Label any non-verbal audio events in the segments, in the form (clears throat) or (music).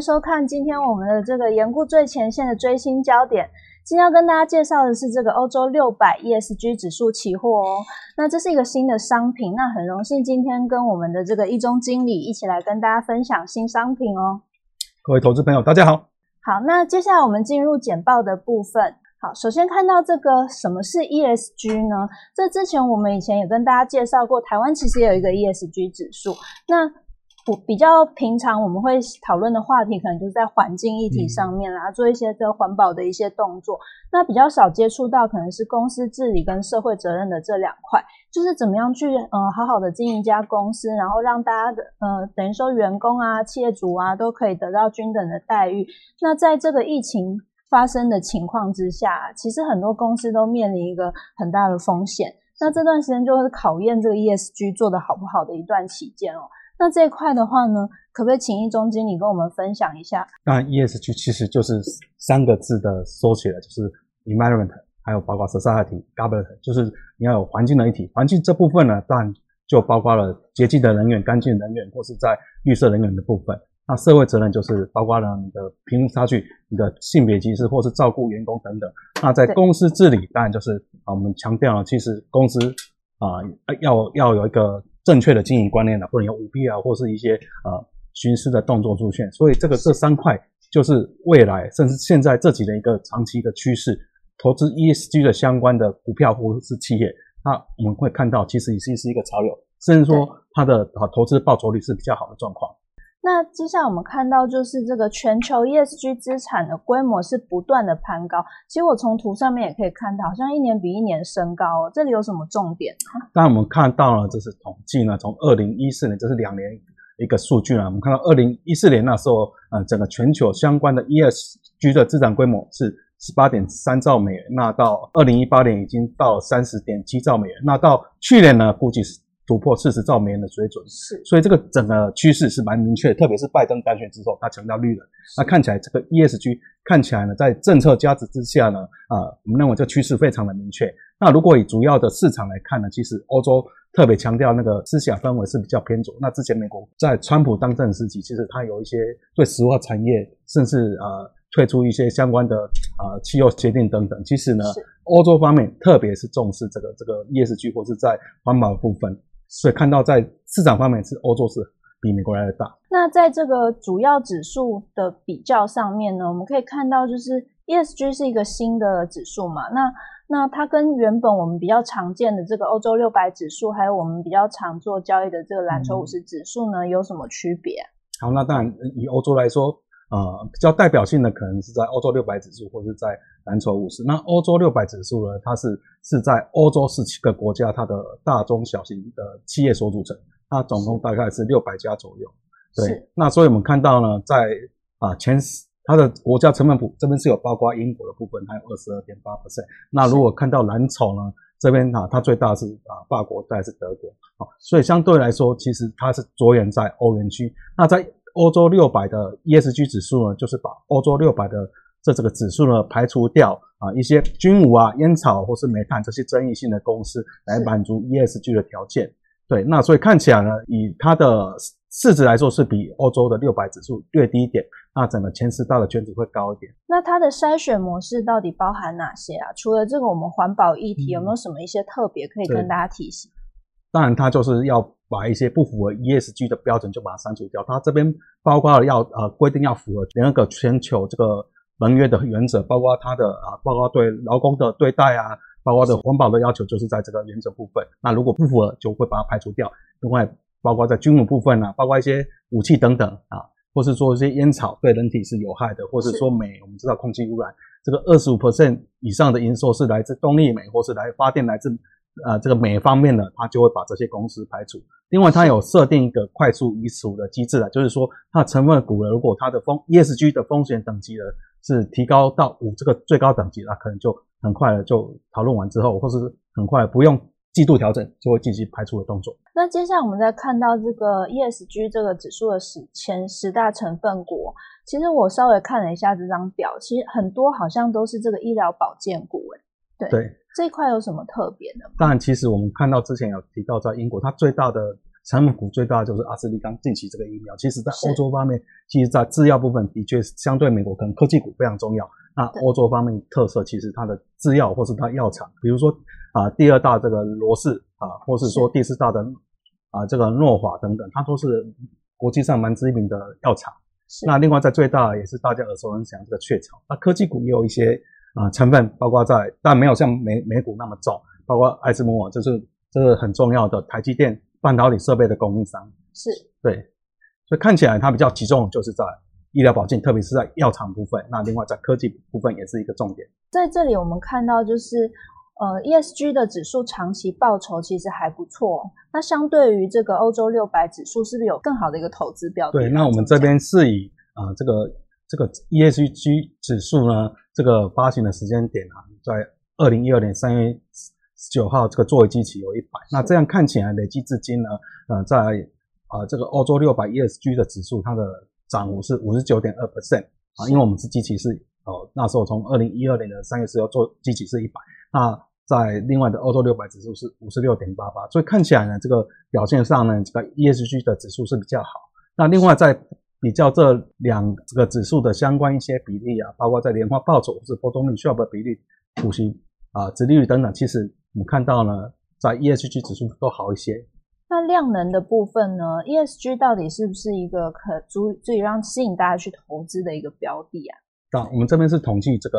收看今天我们的这个研顾最前线的追星焦点。今天要跟大家介绍的是这个欧洲六百 ESG 指数期货哦。那这是一个新的商品，那很荣幸今天跟我们的这个一中经理一起来跟大家分享新商品哦。各位投资朋友，大家好。好，那接下来我们进入简报的部分。好，首先看到这个什么是 ESG 呢？这之前我们以前也跟大家介绍过，台湾其实也有一个 ESG 指数。那比较平常我们会讨论的话题，可能就是在环境议题上面啦，做一些这环保的一些动作。那比较少接触到，可能是公司治理跟社会责任的这两块，就是怎么样去呃好好的经营一家公司，然后让大家的呃等于说员工啊、企业主啊都可以得到均等的待遇。那在这个疫情发生的情况之下，其实很多公司都面临一个很大的风险。那这段时间就是考验这个 ESG 做的好不好的一段期间哦。那这一块的话呢，可不可以请易中经理跟我们分享一下？当然，ESG 其实就是三个字的缩写了，就是 environment，还有包括 society government，就是你要有环境的一体。环境这部分呢，当然就包括了洁净的能源、干净能源，或是在绿色能源的部分。那社会责任就是包括了你的贫富差距、你的性别歧视，或是照顾员工等等。那在公司治理，当然就是啊，我们强调了，其实公司啊要要有一个。正确的经营观念呢，不能有舞弊啊，或是一些呃徇私的动作出现。所以这个这三块就是未来甚至现在这几年一个长期的趋势。投资 ESG 的相关的股票或者是企业，那我们会看到其实已经是一个潮流，甚至说它的啊投资报酬率是比较好的状况。那接下来我们看到就是这个全球 ESG 资产的规模是不断的攀高。其实我从图上面也可以看到，好像一年比一年升高哦。这里有什么重点？当然我们看到了，这是统计呢，从二零一四年，这是两年一个数据呢。我们看到二零一四年那时候，呃，整个全球相关的 ESG 的资产规模是十八点三兆美元。那到二零一八年已经到三十点七兆美元。那到去年呢，估计是。突破四十兆美元的水准，是，所以这个整个趋势是蛮明确，特别是拜登当选之后，他强调绿能，那看起来这个 ESG 看起来呢，在政策加持之下呢，啊，我们认为这趋势非常的明确。那如果以主要的市场来看呢，其实欧洲特别强调那个思想氛围是比较偏左。那之前美国在川普当政时期，其实它有一些对石化产业，甚至呃退出一些相关的呃气候协定等等。其实呢，欧洲方面特别是重视这个这个 ESG 或是在环保部分。所以看到在市场方面是欧洲是比美国来的大。那在这个主要指数的比较上面呢，我们可以看到就是 ESG 是一个新的指数嘛。那那它跟原本我们比较常见的这个欧洲六百指数，还有我们比较常做交易的这个蓝筹五十指数呢，有什么区别？好，那当然以欧洲来说。呃，比较代表性的可能是在欧洲六百指数，或者是在蓝筹五十。那欧洲六百指数呢，它是是在欧洲十七个国家，它的大中小型的企业所组成，它总共大概是六百家左右。对，那所以我们看到呢，在啊前十，它的国家成分股这边是有包括英国的部分，还有二十二点八 percent。那如果看到蓝筹呢，这边啊，它最大是啊法国，再是德国。好，所以相对来说，其实它是着眼在欧元区。那在欧洲六百的 ESG 指数呢，就是把欧洲六百的这这个指数呢排除掉啊一些军武啊、烟草或是煤炭这些争议性的公司来满足 ESG 的条件。对，那所以看起来呢，以它的市值来说是比欧洲的六百指数略低一点，那整个前十大的圈子会高一点。那它的筛选模式到底包含哪些啊？除了这个我们环保议题，有没有什么一些特别可以跟大家提醒？当然，它就是要。把一些不符合 ESG 的标准就把它删除掉。它这边包括要呃规定要符合那个全球这个盟约的原则，包括它的啊，包括对劳工的对待啊，包括的环保的要求，就是在这个原则部分。那如果不符合，就会把它排除掉。另外，包括在军武部分啊，包括一些武器等等啊，或是说一些烟草对人体是有害的，或是说煤，我们知道空气污染，这个二十五 percent 以上的因素是来自动力煤，或是来发电来自。呃，这个每方面呢，它就会把这些公司排除。另外，它有设定一个快速移除的机制啊，就是说，它的成分股呢，如果它的风 ESG 的风险等级呢是提高到五这个最高等级，那可能就很快的就讨论完之后，或是很快不用季度调整，就会进行排除的动作。那接下来我们再看到这个 ESG 这个指数的十前十大成分股，其实我稍微看了一下这张表，其实很多好像都是这个医疗保健股，对。这一块有什么特别的？当然，其实我们看到之前有提到，在英国，它最大的产品股最大的就是阿斯利康近期这个疫苗。其实，在欧洲方面，其实在制药部分的确相对美国可能科技股非常重要。那欧洲方面特色，其实它的制药或是它药厂，比如说啊第二大这个罗氏啊，或是说第四大的啊这个诺华等等，它都是国际上蛮知名的药厂。那另外在最大也是大家耳熟能详这个雀巢。那科技股也有一些啊成分，包括在但没有像美美股那么重，包括爱斯摩尔，就是这是很重要的台积电半导体设备的供应商。是对，所以看起来它比较集中，就是在医疗保健，特别是在药厂部分。那另外在科技部分也是一个重点。在这里我们看到就是。呃，ESG 的指数长期报酬其实还不错。那相对于这个欧洲六百指数，是不是有更好的一个投资标的？对，那我们这边是以啊这个这个 ESG 指数呢，这个发行的时间点啊，在二零一二年三月十九号这个作为基期有一百。那这样看起来累计至今呢，呃，在啊这个欧洲六百 ESG 的指数，它的涨幅是五十九点二 percent 啊，因为我们是基期是哦那时候从二零一二年的三月十号做基期是一百，那在另外的欧洲六百指数是五十六点八八，所以看起来呢，这个表现上呢，这个 ESG 的指数是比较好。那另外在比较这两这个指数的相关一些比例啊，包括在年化报酬或是波动率、需要的比例、股息啊、殖利率等等，其实我们看到呢，在 ESG 指数都好一些。那量能的部分呢，ESG 到底是不是一个可足足以让吸引大家去投资的一个标的啊？那我们这边是统计这个。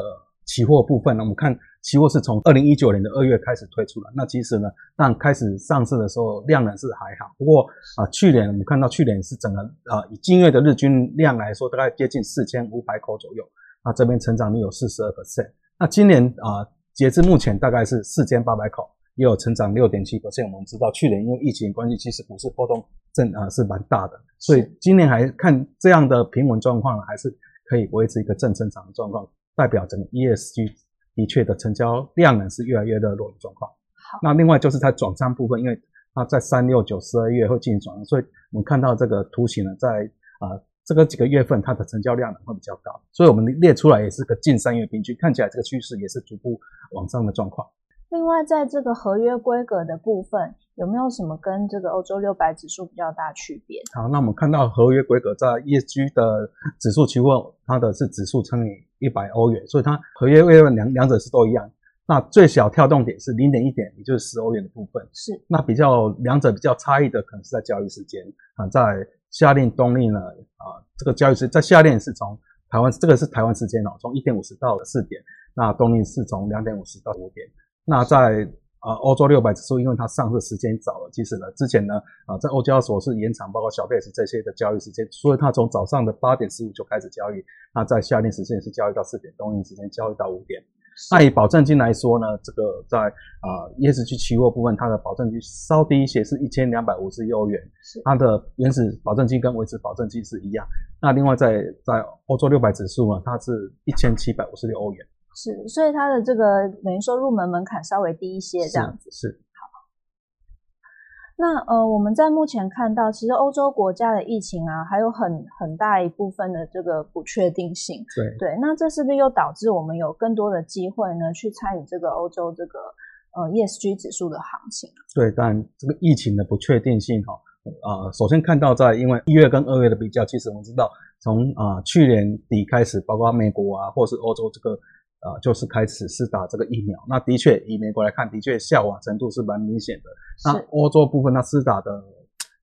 期货部分呢，我们看期货是从二零一九年的二月开始推出了。那其实呢，但开始上市的时候量呢是还好。不过啊，去年我们看到去年是整个啊以今月的日均量来说，大概接近四千五百口左右。那这边成长率有四十二 percent。那今年啊，截至目前大概是四千八百口，也有成长六点七 percent。我们知道去年因为疫情关系，其实股市波动正啊是蛮大的，所以今年还看这样的平稳状况，还是可以维持一个正增长的状况。代表整个 ESG 的确的成交量呢是越来越热络的状况。好，那另外就是它转仓部分，因为它在三六九十二月会进行转仓，所以我们看到这个图形呢，在啊这个几个月份它的成交量呢会比较高，所以我们列出来也是个近三月平均，看起来这个趋势也是逐步往上的状况。另外，在这个合约规格的部分，有没有什么跟这个欧洲六百指数比较大区别？好，那我们看到合约规格在 ESG 的指数期货，它的是指数乘以一百欧元，所以它合约利润两两者是都一样。那最小跳动点是零点一点，也就是十欧元的部分。是。那比较两者比较差异的，可能是在交易时间啊，在夏令冬令呢啊，这个交易时在夏令是从台湾这个是台湾时间哦，从一点五十到四点，那冬令是从两点五十到五点。那在啊欧洲六百指数，因为它上市时间早了，其实呢之前呢啊在欧交所是延长，包括小贝斯这些的交易时间，所以它从早上的八点十五就开始交易，那在夏令时间是交易到四点，冬令时间交易到五点。那以保证金来说呢，这个在啊 ESG 期货部分，它的保证金稍低一些，是一千两百五十亿欧元，它的原始保证金跟维持保证金是一样。那另外在在欧洲六百指数呢，它是一千七百五十六欧元。是，所以它的这个等于说入门门槛稍微低一些，这样子是好。那呃，我们在目前看到，其实欧洲国家的疫情啊，还有很很大一部分的这个不确定性。对对，那这是不是又导致我们有更多的机会呢，去参与这个欧洲这个呃 ESG 指数的行情？对，但这个疫情的不确定性哈，呃，首先看到在因为一月跟二月的比较，其实我们知道从啊去年底开始，包括美国啊，或是欧洲这个。啊，就是开始是打这个疫苗，那的确以美国来看，的确下滑程度是蛮明显的。那欧洲部分，那施打的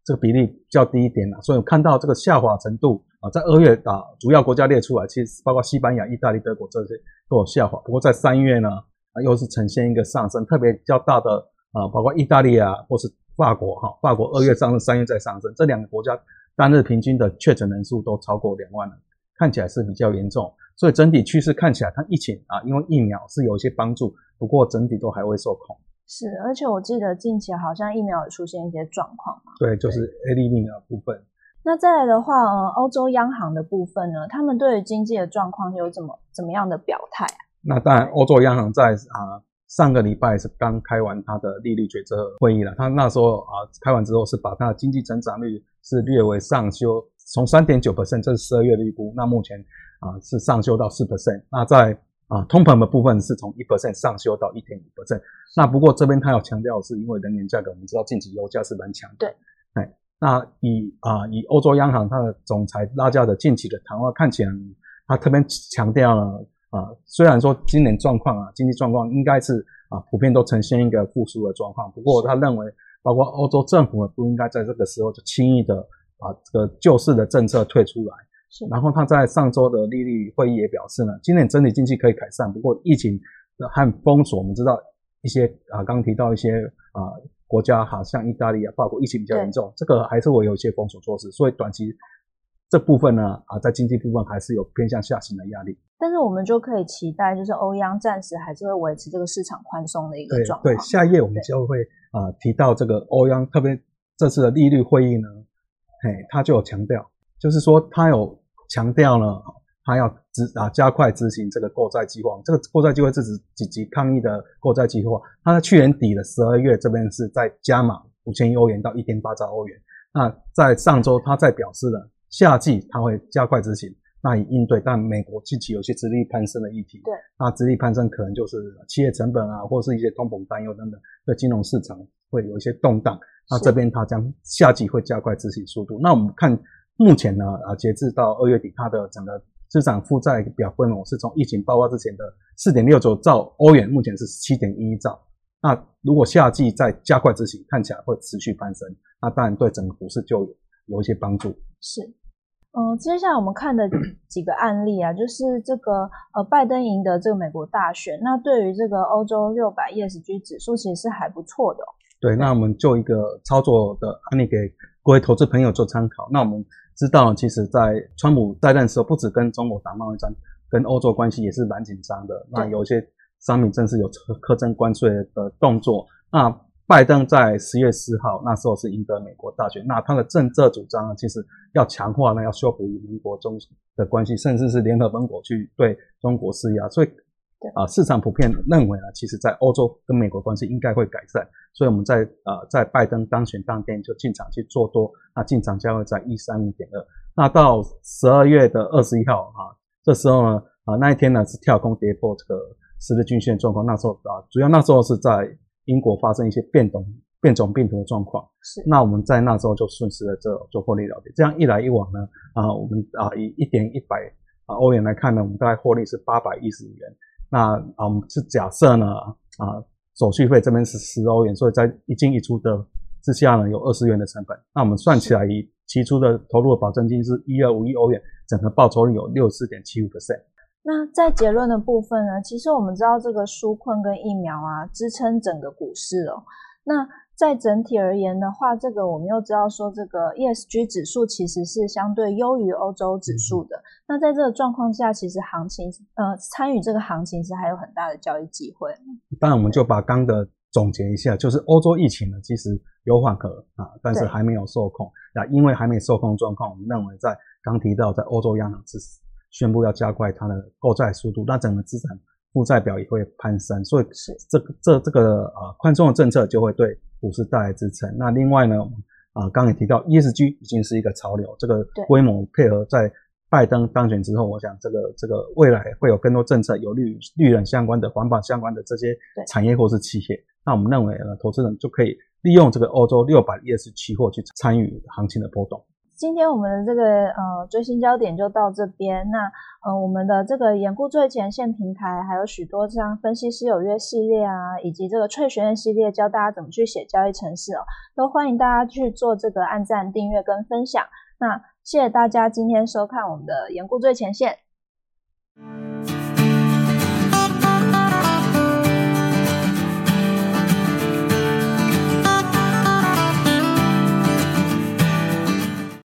这个比例较低一点啦，所以看到这个下滑程度啊，在二月打主要国家列出来，其实包括西班牙、意大利、德国这些都有下滑。不过在三月呢，啊又是呈现一个上升，特别较大的啊，包括意大利啊，或是法国哈，法国二月上升，三月再上升，这两个国家单日平均的确诊人数都超过两万了，看起来是比较严重。所以整体趋势看起来，它疫情啊，因为疫苗是有一些帮助，不过整体都还会受控。是，而且我记得近期好像疫苗有出现一些状况嘛。对，就是 A D 疫苗部分。那再来的话，呃，欧洲央行的部分呢，他们对于经济的状况有怎么怎么样的表态啊？那当然，欧洲央行在啊上个礼拜是刚开完它的利率决策会议了，它那时候啊开完之后是把它的经济增长率是略为上修，从三点九 percent，这是十二月的预估，那目前。啊，是上修到四 percent。那在啊，通膨的部分是从一 percent 上修到一点五 percent。那不过这边他要强调，是因为能源价格，我们知道近期油价是蛮强。对，哎，那以啊以欧洲央行它的总裁拉加的近期的谈话看起来，他特别强调了啊，虽然说今年状况啊经济状况应该是啊普遍都呈现一个复苏的状况，不过他认为包括欧洲政府呢不应该在这个时候就轻易的把这个救市的政策退出来。然后他在上周的利率会议也表示呢，今年整体经济可以改善，不过疫情和封锁，我们知道一些啊刚提到一些啊。国家好，像意大利啊、法国疫情比较严重，这个还是会有一些封锁措施，所以短期这部分呢，啊，在经济部分还是有偏向下行的压力。但是我们就可以期待，就是欧央暂时还是会维持这个市场宽松的一个状况。对，下一页我们就会啊提到这个欧央，特别这次的利率会议呢，嘿，他就有强调，就是说他有强调了。他要执啊加快执行这个购债计划，这个购债计划是指紧急抗疫的购债计划。他在去年底的十二月这边是在加码五千亿欧元到一点八兆欧元。那在上周他在表示了夏季他会加快执行，那以应对。但美国近期有些殖利攀升的议题，对，那殖利攀升可能就是企业成本啊，或是一些通膨担忧等等，对金融市场会有一些动荡。那这边他将夏季会加快执行速度。那我们看目前呢啊，截至到二月底，它的整个资产负债表规模是从疫情爆发之前的四点六九兆欧元，目前是七点一兆。那如果夏季再加快执行，看起来会持续攀升，那当然对整个股市就有一些帮助。是，嗯，接下来我们看的 (clears throat) 几个案例啊，就是这个呃，拜登赢得这个美国大选，那对于这个欧洲六百 ESG 指数其实是还不错的。对，那我们就一个操作的案例给各位投资朋友做参考。那我们。知道，其实，在川普在任时候，不止跟中国打贸易战，跟欧洲关系也是蛮紧张的。那有一些商品正是有苛征关税的动作。那拜登在十月四号那时候是赢得美国大选，那他的政策主张呢，其实要强化呢，要修补与邻国中的关系，甚至是联合盟国去对中国施压。所以。啊，市场普遍认为呢，其实，在欧洲跟美国关系应该会改善，所以我们在呃，在拜登当选当天就进场去做多，那进场价位在一三五点二。那到十二月的二十一号啊，这时候呢，啊那一天呢是跳空跌破这个十日均线状况，那时候啊，主要那时候是在英国发生一些变动变种病毒的状况，是。那我们在那时候就顺势的这做获利了结，这样一来一往呢，啊，我们啊以一点一百啊欧元来看呢，我们大概获利是八百一十元。那啊，我们是假设呢，啊，手续费这边是十欧元，所以在一进一出的之下呢，有二十元的成本。那我们算起来，以期初的投入的保证金是一二五一欧元，整个报酬率有六十四点七五 percent。那在结论的部分呢，其实我们知道这个纾困跟疫苗啊，支撑整个股市哦。那在整体而言的话，这个我们又知道说，这个 ESG 指数其实是相对优于欧洲指数的。那在这个状况下，其实行情呃参与这个行情是还有很大的交易机会。当然，我们就把刚的总结一下，就是欧洲疫情呢，其实有缓和啊，但是还没有受控。那因为还没受控状况，我们认为在刚提到在欧洲央行是宣布要加快它的购债速度，那整个资产负债表也会攀升，所以这个这这个呃宽松的政策就会对。股市带来支撑。那另外呢，啊，刚才提到 ESG 已经是一个潮流，这个规模配合在拜登当选之后，我想这个这个未来会有更多政策有绿绿能相关的、环保相关的这些产业或是企业。那我们认为呢，投资人就可以利用这个欧洲六百 ES 期货去参与行情的波动。今天我们的这个呃追新焦点就到这边。那呃我们的这个研固最前线平台还有许多像分析师有约系列啊，以及这个翠学院系列教大家怎么去写交易程式哦，都欢迎大家去做这个按赞、订阅跟分享。那谢谢大家今天收看我们的研固最前线。